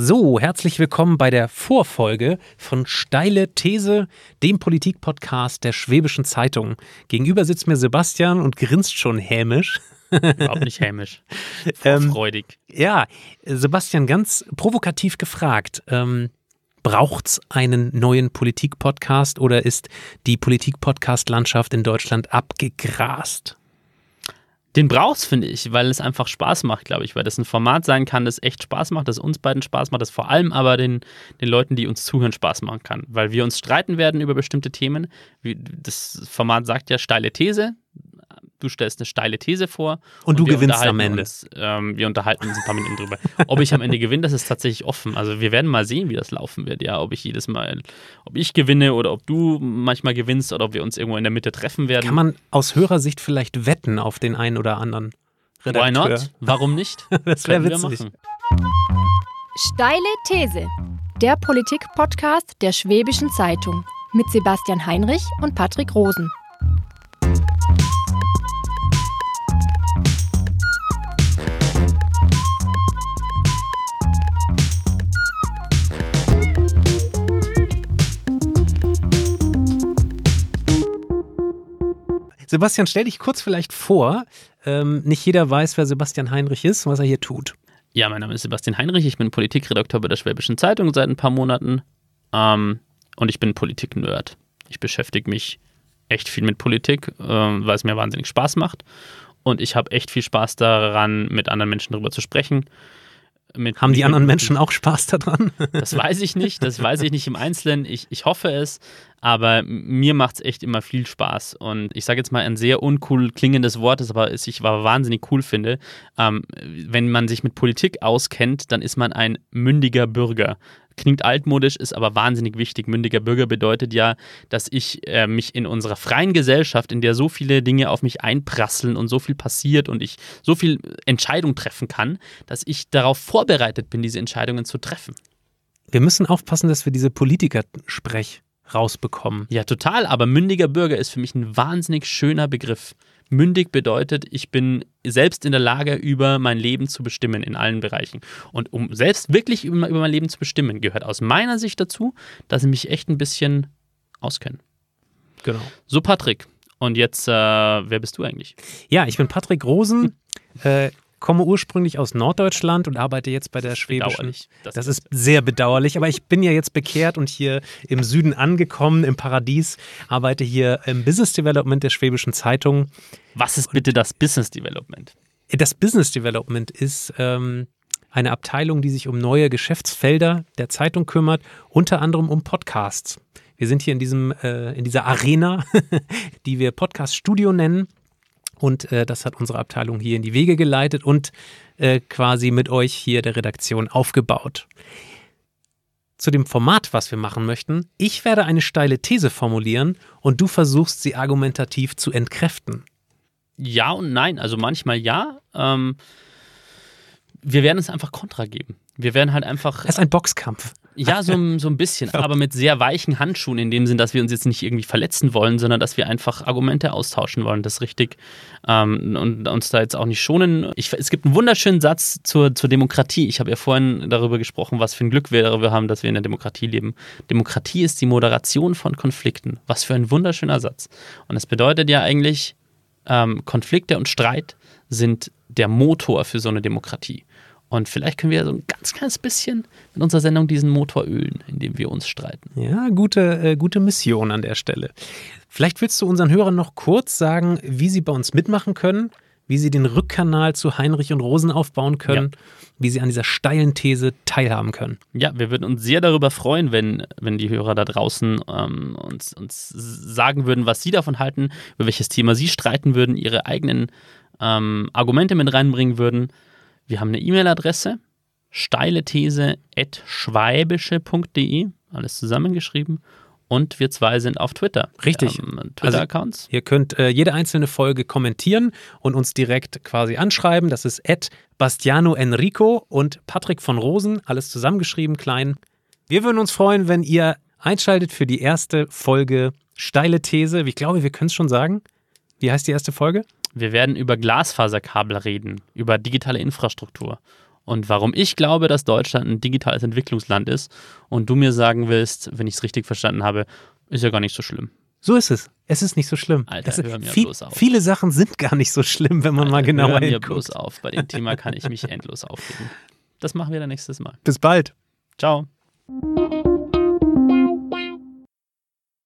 So, herzlich willkommen bei der Vorfolge von Steile These, dem Politikpodcast der Schwäbischen Zeitung. Gegenüber sitzt mir Sebastian und grinst schon hämisch. Überhaupt nicht hämisch. Vorfreudig. Ähm, ja, Sebastian, ganz provokativ gefragt. Ähm, Braucht es einen neuen Politik-Podcast oder ist die Politik-Podcast-Landschaft in Deutschland abgegrast? Den brauchst, finde ich, weil es einfach Spaß macht, glaube ich, weil das ein Format sein kann, das echt Spaß macht, das uns beiden Spaß macht, das vor allem aber den, den Leuten, die uns zuhören, Spaß machen kann. Weil wir uns streiten werden über bestimmte Themen. Das Format sagt ja steile These, du stellst eine steile These vor. Und, und du gewinnst am Ende. Uns, ähm, wir unterhalten uns ein paar Minuten drüber. Ob ich am Ende gewinne, das ist tatsächlich offen. Also wir werden mal sehen, wie das laufen wird. Ja, ob ich jedes Mal, ob ich gewinne oder ob du manchmal gewinnst oder ob wir uns irgendwo in der Mitte treffen werden. Kann man aus Hörersicht vielleicht wetten auf den einen oder anderen Redakteur? Why not? Warum nicht? das wäre witzig. Steile These. Der Politik-Podcast der Schwäbischen Zeitung mit Sebastian Heinrich und Patrick Rosen. Sebastian, stell dich kurz vielleicht vor. Ähm, nicht jeder weiß, wer Sebastian Heinrich ist und was er hier tut. Ja, mein Name ist Sebastian Heinrich. Ich bin Politikredakteur bei der Schwäbischen Zeitung seit ein paar Monaten. Ähm, und ich bin Politik-Nerd. Ich beschäftige mich echt viel mit Politik, äh, weil es mir wahnsinnig Spaß macht. Und ich habe echt viel Spaß daran, mit anderen Menschen darüber zu sprechen. Mit Haben die anderen Menschen auch Spaß daran? Das weiß ich nicht, das weiß ich nicht im Einzelnen. Ich, ich hoffe es, aber mir macht es echt immer viel Spaß. Und ich sage jetzt mal ein sehr uncool klingendes Wort, das aber ich aber wahnsinnig cool finde. Ähm, wenn man sich mit Politik auskennt, dann ist man ein mündiger Bürger klingt altmodisch, ist aber wahnsinnig wichtig. Mündiger Bürger bedeutet ja, dass ich äh, mich in unserer freien Gesellschaft, in der so viele Dinge auf mich einprasseln und so viel passiert und ich so viel Entscheidung treffen kann, dass ich darauf vorbereitet bin, diese Entscheidungen zu treffen. Wir müssen aufpassen, dass wir diese Politikersprech rausbekommen. Ja, total, aber mündiger Bürger ist für mich ein wahnsinnig schöner Begriff. Mündig bedeutet, ich bin selbst in der Lage, über mein Leben zu bestimmen in allen Bereichen. Und um selbst wirklich über, mein Leben zu bestimmen, gehört aus meiner Sicht dazu, dass ich mich echt ein bisschen auskenne. Genau. So, Patrick. Und jetzt, äh, wer bist du eigentlich? Ja, ich bin Patrick Rosen. Äh, komme ursprünglich aus Norddeutschland und arbeite jetzt bei der Schwäbischen. Das, das ist sehr bedauerlich, aber ich bin ja jetzt bekehrt und hier im Süden angekommen, im Paradies, arbeite hier im Business Development der Schwäbischen Zeitung. Was ist bitte das Business Development? Das Business Development ist ähm, eine Abteilung, die sich um neue Geschäftsfelder der Zeitung kümmert, unter anderem um Podcasts. Wir sind hier in diesem äh, in dieser Arena, die wir Podcast Studio nennen und äh, das hat unsere Abteilung hier in die Wege geleitet und äh, quasi mit euch hier der Redaktion aufgebaut. Zu dem Format, was wir machen möchten, ich werde eine steile These formulieren und du versuchst sie argumentativ zu entkräften. Ja und nein, also manchmal ja. Ähm, wir werden es einfach Kontra geben. Wir werden halt einfach. Es ist ein Boxkampf. Ja, so, so ein bisschen, aber mit sehr weichen Handschuhen in dem Sinn, dass wir uns jetzt nicht irgendwie verletzen wollen, sondern dass wir einfach Argumente austauschen wollen. Das ist richtig. Ähm, und uns da jetzt auch nicht schonen. Ich, es gibt einen wunderschönen Satz zur, zur Demokratie. Ich habe ja vorhin darüber gesprochen, was für ein Glück wir darüber haben, dass wir in der Demokratie leben. Demokratie ist die Moderation von Konflikten. Was für ein wunderschöner Satz. Und das bedeutet ja eigentlich, ähm, Konflikte und Streit sind der Motor für so eine Demokratie. Und vielleicht können wir so ein ganz kleines bisschen mit unserer Sendung diesen Motor ölen, indem wir uns streiten. Ja, gute, äh, gute Mission an der Stelle. Vielleicht willst du unseren Hörern noch kurz sagen, wie sie bei uns mitmachen können, wie sie den Rückkanal zu Heinrich und Rosen aufbauen können, ja. wie sie an dieser steilen These teilhaben können. Ja, wir würden uns sehr darüber freuen, wenn, wenn die Hörer da draußen ähm, uns, uns sagen würden, was sie davon halten, über welches Thema sie streiten würden, ihre eigenen ähm, Argumente mit reinbringen würden. Wir haben eine E-Mail-Adresse, steile These at schwäbische.de, alles zusammengeschrieben. Und wir zwei sind auf Twitter. Richtig. Twitter-Accounts. Also ihr könnt äh, jede einzelne Folge kommentieren und uns direkt quasi anschreiben. Das ist at Bastiano Enrico und Patrick von Rosen, alles zusammengeschrieben, klein. Wir würden uns freuen, wenn ihr einschaltet für die erste Folge Steile These. Ich glaube, wir können es schon sagen. Wie heißt die erste Folge? Wir werden über Glasfaserkabel reden, über digitale Infrastruktur. und warum ich glaube, dass Deutschland ein digitales Entwicklungsland ist und du mir sagen willst, wenn ich es richtig verstanden habe, ist ja gar nicht so schlimm. So ist es. Es ist nicht so schlimm. Alter, es, hör mir viel, bloß auf. Viele Sachen sind gar nicht so schlimm, wenn man mal Alter, genauer hör mir hinguckt. bloß auf. Bei dem Thema kann ich mich endlos aufregen. Das machen wir dann nächstes Mal. Bis bald. Ciao.